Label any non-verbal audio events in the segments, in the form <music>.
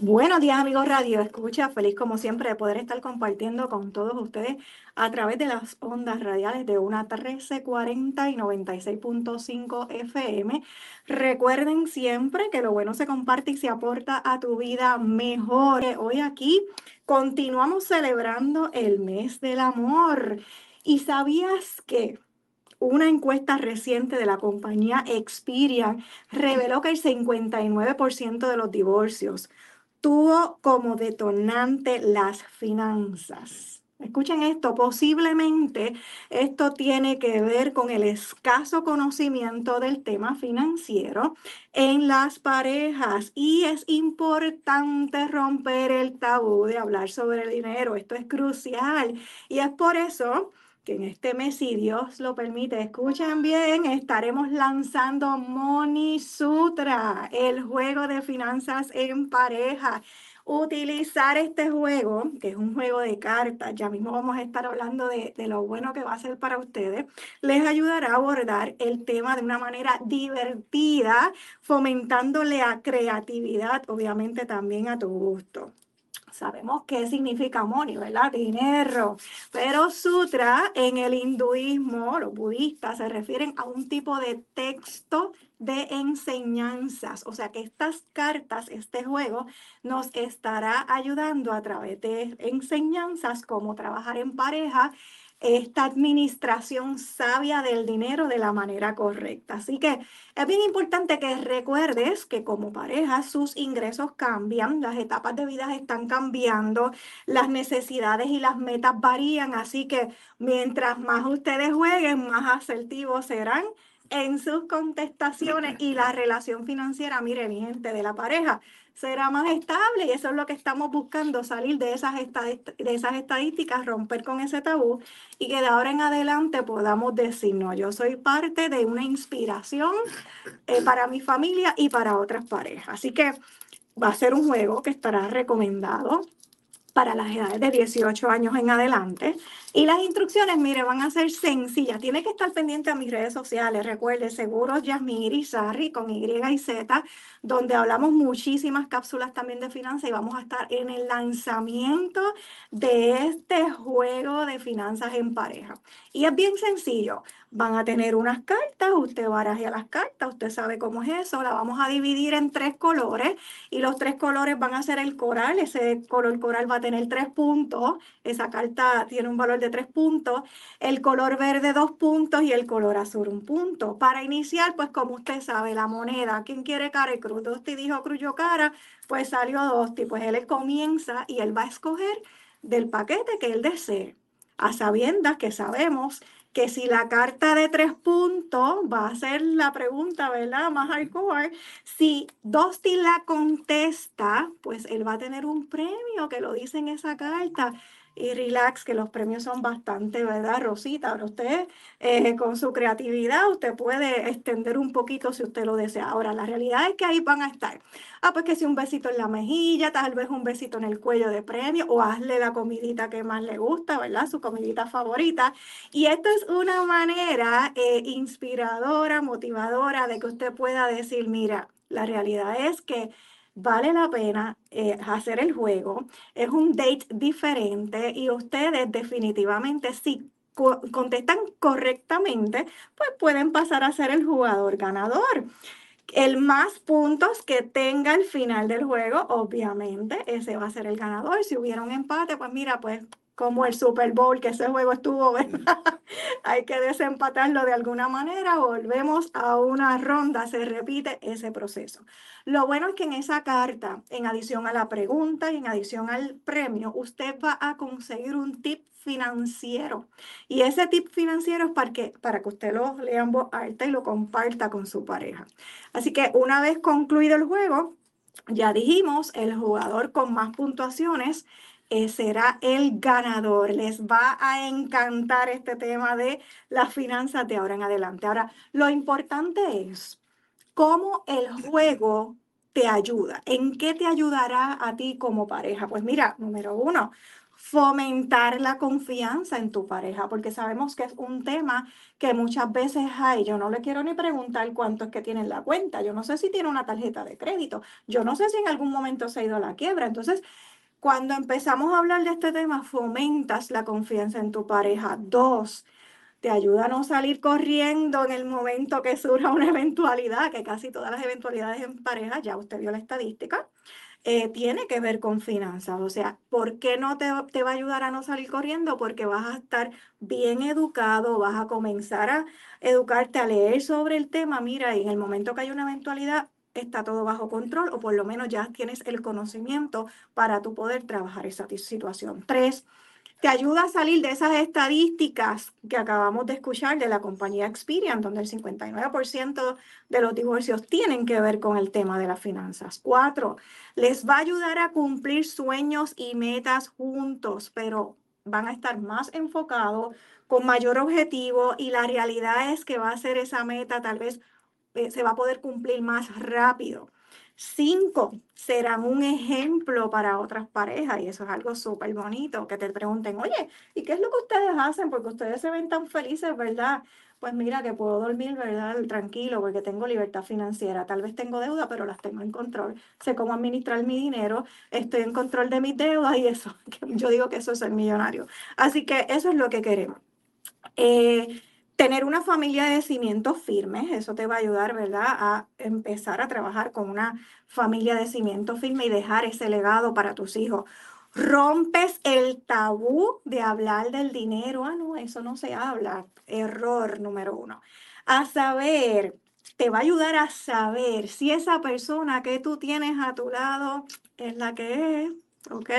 Buenos días amigos Radio Escucha, feliz como siempre de poder estar compartiendo con todos ustedes a través de las ondas radiales de una 1340 y 96.5 FM. Recuerden siempre que lo bueno se comparte y se aporta a tu vida mejor. Hoy aquí continuamos celebrando el mes del amor. ¿Y sabías que una encuesta reciente de la compañía Experian reveló que el 59% de los divorcios tuvo como detonante las finanzas. Escuchen esto, posiblemente esto tiene que ver con el escaso conocimiento del tema financiero en las parejas y es importante romper el tabú de hablar sobre el dinero. Esto es crucial y es por eso que en este mes, si Dios lo permite, escuchen bien, estaremos lanzando Money Sutra, el juego de finanzas en pareja. Utilizar este juego, que es un juego de cartas, ya mismo vamos a estar hablando de, de lo bueno que va a ser para ustedes, les ayudará a abordar el tema de una manera divertida, fomentándole a creatividad, obviamente también a tu gusto sabemos qué significa money, ¿verdad? Dinero. Pero sutra en el hinduismo, los budistas se refieren a un tipo de texto de enseñanzas. O sea que estas cartas, este juego, nos estará ayudando a través de enseñanzas como trabajar en pareja esta administración sabia del dinero de la manera correcta. Así que es bien importante que recuerdes que como pareja sus ingresos cambian, las etapas de vida están cambiando, las necesidades y las metas varían, así que mientras más ustedes jueguen, más asertivos serán en sus contestaciones y la relación financiera, mire, mi gente, de la pareja será más estable y eso es lo que estamos buscando, salir de esas, estadísticas, romper con ese tabú y que de ahora en adelante podamos decir, no, yo soy parte de una inspiración eh, para mi familia y para otras parejas. Así que va a ser un juego que estará recomendado para las edades de 18 años en adelante. Y las instrucciones, mire, van a ser sencillas. Tiene que estar pendiente a mis redes sociales. Recuerde, Seguros Yasmin Irizarry con Y y Z, donde hablamos muchísimas cápsulas también de finanzas y vamos a estar en el lanzamiento de este juego de finanzas en pareja. Y es bien sencillo. Van a tener unas cartas, usted barajea las cartas, usted sabe cómo es eso, la vamos a dividir en tres colores y los tres colores van a ser el coral, ese color coral va a tener tres puntos, esa carta tiene un valor de tres puntos, el color verde dos puntos y el color azul un punto. Para iniciar, pues como usted sabe, la moneda, ¿quién quiere cara y cruz? Dosti dijo cruz yo cara, pues salió Dosti, pues él comienza y él va a escoger del paquete que él desee, a sabiendas que sabemos que si la carta de tres puntos va a ser la pregunta, ¿verdad? Más hardcore. Si Dosti la contesta, pues él va a tener un premio que lo dice en esa carta y relax, que los premios son bastante, ¿verdad, Rosita? Ahora usted, eh, con su creatividad, usted puede extender un poquito si usted lo desea. Ahora, la realidad es que ahí van a estar. Ah, pues que si un besito en la mejilla, tal vez un besito en el cuello de premio, o hazle la comidita que más le gusta, ¿verdad? Su comidita favorita. Y esto es una manera eh, inspiradora, motivadora de que usted pueda decir, mira, la realidad es que vale la pena eh, hacer el juego. Es un date diferente y ustedes definitivamente si contestan correctamente, pues pueden pasar a ser el jugador ganador. El más puntos que tenga al final del juego, obviamente, ese va a ser el ganador. Si hubiera un empate, pues mira, pues como el Super Bowl, que ese juego estuvo, <laughs> ¿verdad? Hay que desempatarlo de alguna manera, volvemos a una ronda, se repite ese proceso. Lo bueno es que en esa carta, en adición a la pregunta y en adición al premio, usted va a conseguir un tip financiero. Y ese tip financiero es para que, para que usted lo lea en voz alta y lo comparta con su pareja. Así que una vez concluido el juego, ya dijimos, el jugador con más puntuaciones eh, será el ganador. Les va a encantar este tema de las finanzas de ahora en adelante. Ahora, lo importante es cómo el juego te ayuda. ¿En qué te ayudará a ti como pareja? Pues mira, número uno, fomentar la confianza en tu pareja, porque sabemos que es un tema que muchas veces hay, yo no le quiero ni preguntar cuánto que tiene en la cuenta, yo no sé si tiene una tarjeta de crédito, yo no sé si en algún momento se ha ido a la quiebra. Entonces, cuando empezamos a hablar de este tema, fomentas la confianza en tu pareja. Dos, te ayuda a no salir corriendo en el momento que surja una <laughs> eventualidad, que casi todas las eventualidades en pareja, ya usted vio la estadística, eh, tiene que ver con finanzas. O sea, ¿por qué no te, te, va a ayudar a no salir corriendo? Porque vas a estar bien educado, vas a comenzar a educarte, a leer sobre el tema. Mira, y en el momento que hay una eventualidad, está todo bajo control o por lo menos ya tienes el conocimiento para tú poder trabajar esa situación. Tres, te ayuda a salir de esas estadísticas que acabamos de escuchar de la compañía Experian, donde el 59% de los divorcios tienen que ver con el tema de las finanzas. Cuatro, les va a ayudar a cumplir sueños y metas juntos, pero van a estar más enfocados, con mayor objetivo y la realidad es que va a ser esa meta tal vez eh, se va a poder cumplir más rápido. Cinco, serán un ejemplo para otras parejas y eso es algo súper bonito, que te pregunten, oye, ¿y qué es lo que ustedes hacen? Porque ustedes se ven tan felices, ¿verdad? Pues mira que puedo dormir, ¿verdad? Tranquilo, porque tengo libertad financiera. Tal vez tengo deuda, pero las tengo en control. Sé cómo administrar mi dinero, estoy en control de mis deudas y eso, <laughs> yo digo que eso es ser millonario. Así que eso es lo que queremos. Eh, Tener una familia de cimientos firmes, eso te va a ayudar, ¿verdad? A empezar a trabajar con una familia de cimientos firmes y dejar ese legado para tus hijos. Rompes el tabú de hablar del dinero. Ah, no, eso no se habla. Error número uno. A saber, te va a ayudar a saber si esa persona que tú tienes a tu lado es la que es ¿ok?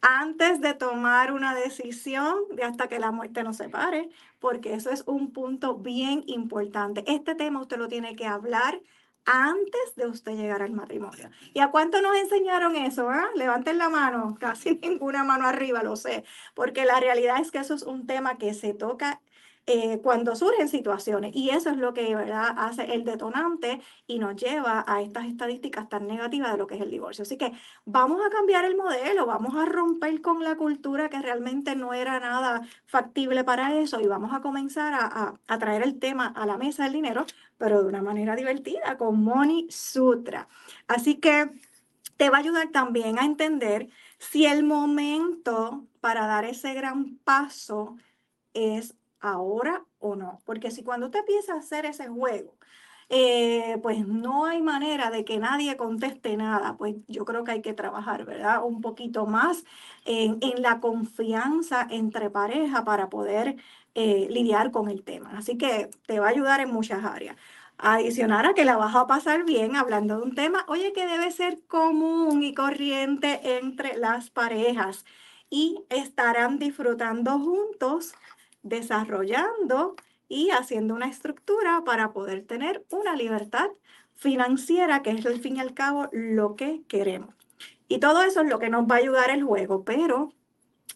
Antes de tomar una decisión de hasta que la muerte nos separe, porque eso es un punto bien importante. Este tema usted lo tiene que hablar antes de usted llegar al matrimonio. ¿Y a cuánto nos enseñaron eso? Ah? Levanten la mano, <laughs> casi ninguna mano arriba, lo sé, porque la realidad es que eso es un tema que se toca eh, cuando surgen situaciones. Y eso es lo que ¿verdad? hace el detonante y nos lleva a estas estadísticas tan negativas de lo que es el divorcio. Así que vamos a cambiar el modelo, vamos a romper con la cultura que realmente no era nada factible para eso y vamos a comenzar a, a traer el tema a la mesa del dinero, pero de una manera divertida, con Money Sutra. Así que te va a ayudar también a entender si el momento para dar ese gran paso es ahora o no. Porque si cuando usted empieza a hacer ese juego, eh, pues no hay manera de que nadie conteste nada, pues yo creo que hay que trabajar, ¿verdad? Un poquito más en, la confianza entre pareja para poder eh, lidiar con el tema. Así que te va a ayudar en muchas áreas. Adicionar a que la vas a pasar bien hablando de un tema, oye, que debe ser común y corriente entre las parejas y estarán disfrutando juntos desarrollando y haciendo una estructura para poder tener una libertad financiera, que es al fin y al cabo lo que queremos. Y todo eso es lo que nos va a ayudar el juego, pero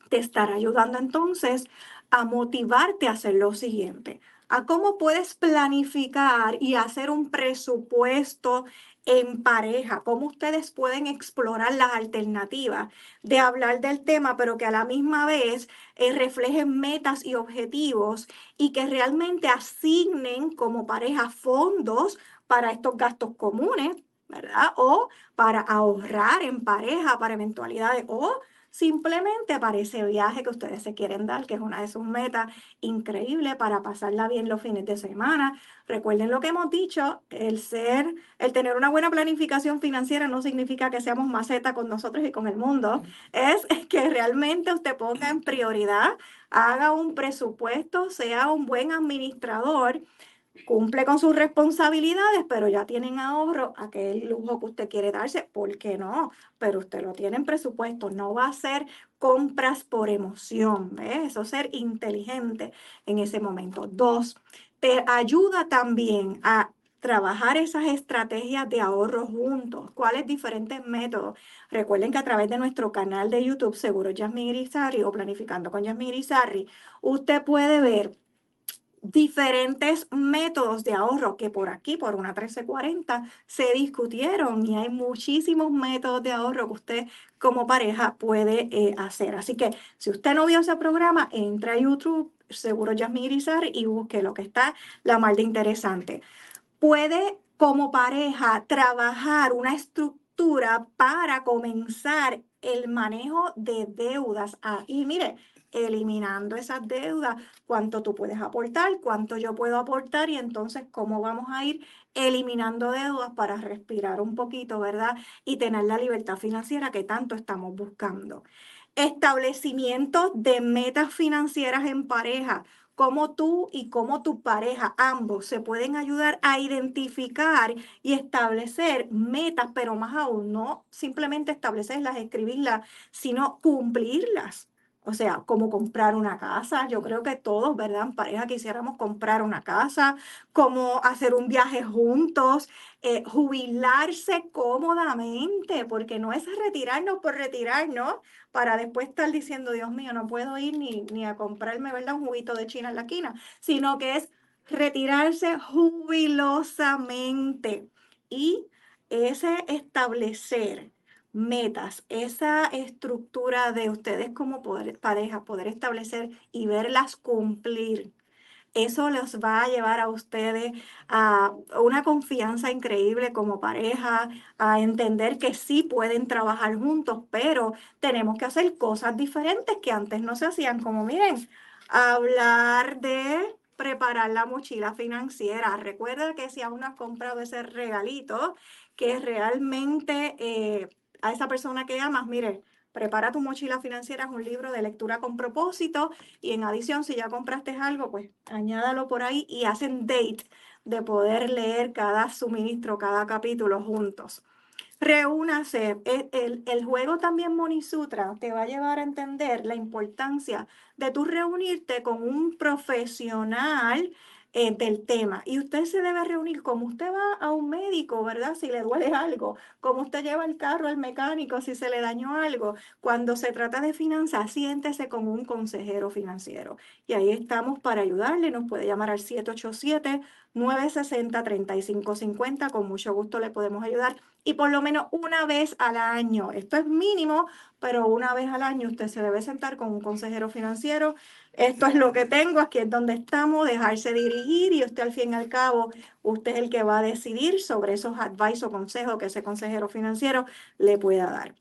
te estará ayudando entonces a motivarte a hacer lo siguiente, a cómo puedes planificar y hacer un presupuesto en pareja, cómo ustedes pueden explorar las alternativas de hablar del tema, pero que a la misma vez eh, reflejen metas y objetivos y que realmente asignen como pareja fondos para estos gastos comunes, ¿verdad? O para ahorrar en pareja para eventualidades o simplemente para ese viaje que ustedes se quieren dar, que es una de sus metas increíble para pasarla bien los fines de semana. Recuerden lo que hemos dicho, el ser, el tener una buena planificación financiera no significa que seamos maceta con nosotros y con el mundo, es <laughs> que realmente usted ponga en prioridad, haga un presupuesto, sea un buen administrador cumple con sus responsabilidades, pero ya tienen ahorro, aquel lujo que usted quiere darse, ¿por qué no? Pero usted lo tiene en presupuesto, no va a ser compras por emoción, ¿ves? Eso ser inteligente en ese momento. Dos, te ayuda también a trabajar esas estrategias de ahorro juntos, cuáles diferentes métodos. Recuerden que a través de nuestro canal de YouTube, Seguro Yasmin Irizarry o Planificando con Yasmin Irizarry, usted puede ver diferentes métodos de ahorro que por aquí, por una 1340, se discutieron y hay muchísimos métodos de ahorro que usted como pareja puede eh, hacer. Así que si usted no vio ese programa, entra a YouTube, seguro Yasmin Irizar, y busque lo que está la mal de interesante. Puede como pareja trabajar una estructura para comenzar el manejo de deudas. Ah, y mire, eliminando esas deudas, cuánto tú puedes aportar, cuánto yo puedo aportar y entonces cómo vamos a ir eliminando deudas para respirar un poquito, ¿verdad? Y tener la libertad financiera que tanto estamos buscando. Establecimiento de metas financieras en pareja cómo tú y cómo tu pareja, ambos, se pueden ayudar a identificar y establecer metas, pero más aún, no simplemente establecerlas, escribirlas, sino cumplirlas. O sea, como comprar una casa. Yo creo que todos, ¿verdad? En pareja quisiéramos comprar una casa, como hacer un viaje juntos, eh, jubilarse cómodamente, porque no es retirarnos por retirarnos para después estar diciendo, Dios mío, no puedo ir ni, ni a comprarme, ¿verdad? Un juguito de China en la esquina, sino que es retirarse jubilosamente y ese establecer metas, esa estructura de ustedes como pareja, poder establecer y verlas cumplir. Eso los va a llevar a ustedes a una confianza increíble como pareja, a entender que sí pueden trabajar juntos, pero tenemos que hacer cosas diferentes que antes no se hacían, como miren, hablar de preparar la mochila financiera. Recuerda que si aún no has comprado ese regalito, que realmente eh, a esa persona que amas, mire, prepara tu mochila financiera, es un libro de lectura con propósito y en adición, si ya compraste algo, pues añádalo por ahí y hacen date de poder leer cada suministro, cada capítulo juntos. Reúnase. El, el, el, juego también Monisutra te va a llevar a entender la importancia de tú reunirte con un profesional eh, del tema. Y usted se debe reunir como usted va a un médico, ¿verdad? Si le duele algo, como usted lleva el carro al mecánico si se le dañó algo. Cuando se trata de finanzas, siéntese con un consejero financiero. Y ahí estamos para ayudarle. Nos puede llamar al 787 960-3550. Con mucho gusto le podemos ayudar. Y por lo menos una vez al año, esto es mínimo, pero una vez al año usted se debe sentar con un consejero financiero. Esto es lo que tengo, aquí es donde estamos, dejarse dirigir y usted al fin y al cabo, usted es el que va a decidir sobre esos advice o consejos que ese consejero financiero le pueda dar.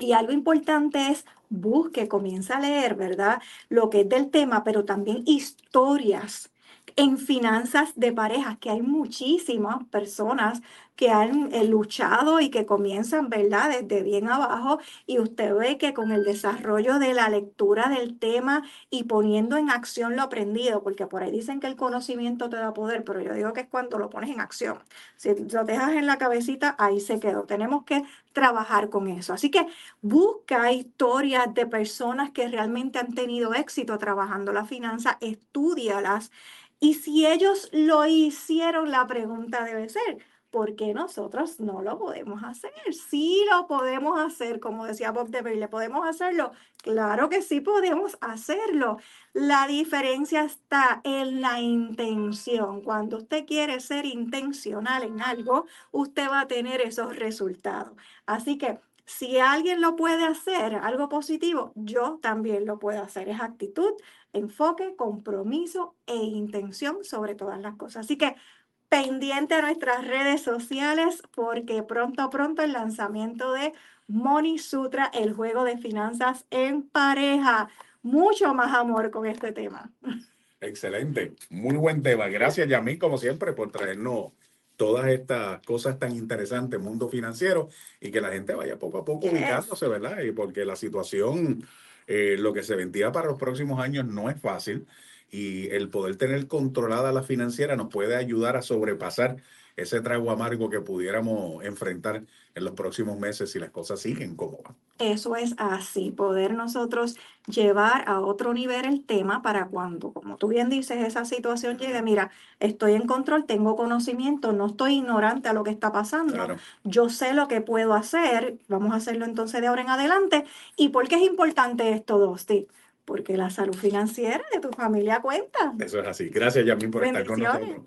Y algo importante es busque, comienza a leer, ¿verdad? Lo que es del tema, pero también historias en finanzas de parejas, que hay muchísimas personas que han eh, luchado y que comienzan, ¿verdad?, desde bien abajo. Y usted ve que con el desarrollo de la lectura del tema y poniendo en acción lo aprendido, porque por ahí dicen que el conocimiento te da poder, pero yo digo que es cuando lo pones en acción. Si lo dejas en la cabecita, ahí se quedó. Tenemos que trabajar con eso. Así que busca historias de personas que realmente han tenido éxito trabajando la finanza, estudialas y si ellos lo hicieron, la pregunta debe ser, ¿por qué nosotros no lo podemos hacer? Sí lo podemos hacer, como decía Bob DeVille, ¿podemos hacerlo? Claro que sí podemos hacerlo. La diferencia está en la intención. Cuando usted quiere ser intencional en algo, usted va a tener esos resultados. Así que si alguien lo puede hacer, algo positivo, yo también lo puedo hacer. Es actitud, enfoque, compromiso e intención sobre todas las cosas. Así que pendiente a nuestras redes sociales porque pronto, pronto el lanzamiento de Money Sutra, el juego de finanzas en pareja. Mucho más amor con este tema. Excelente, muy buen tema. Gracias, Yamil, como siempre, por traernos todas estas cosas tan interesantes, mundo financiero, y que la gente vaya poco a poco ubicándose, ¿verdad? Y porque la situación, eh, lo que se vendía para los próximos años no es fácil, y el poder tener controlada la financiera nos puede ayudar a sobrepasar ese trago amargo que pudiéramos enfrentar en los próximos meses si las cosas siguen como van. Eso es así, poder nosotros llevar a otro nivel el tema para cuando, como tú bien dices, esa situación llegue, mira, estoy en control, tengo conocimiento, no estoy ignorante a lo que está pasando, yo sé lo que puedo hacer, vamos a hacerlo entonces de ahora en adelante. ¿Y por qué es importante esto, Dosti? porque la salud financiera de tu familia cuenta. Eso es así. Gracias, Yamín, por estar con nosotros.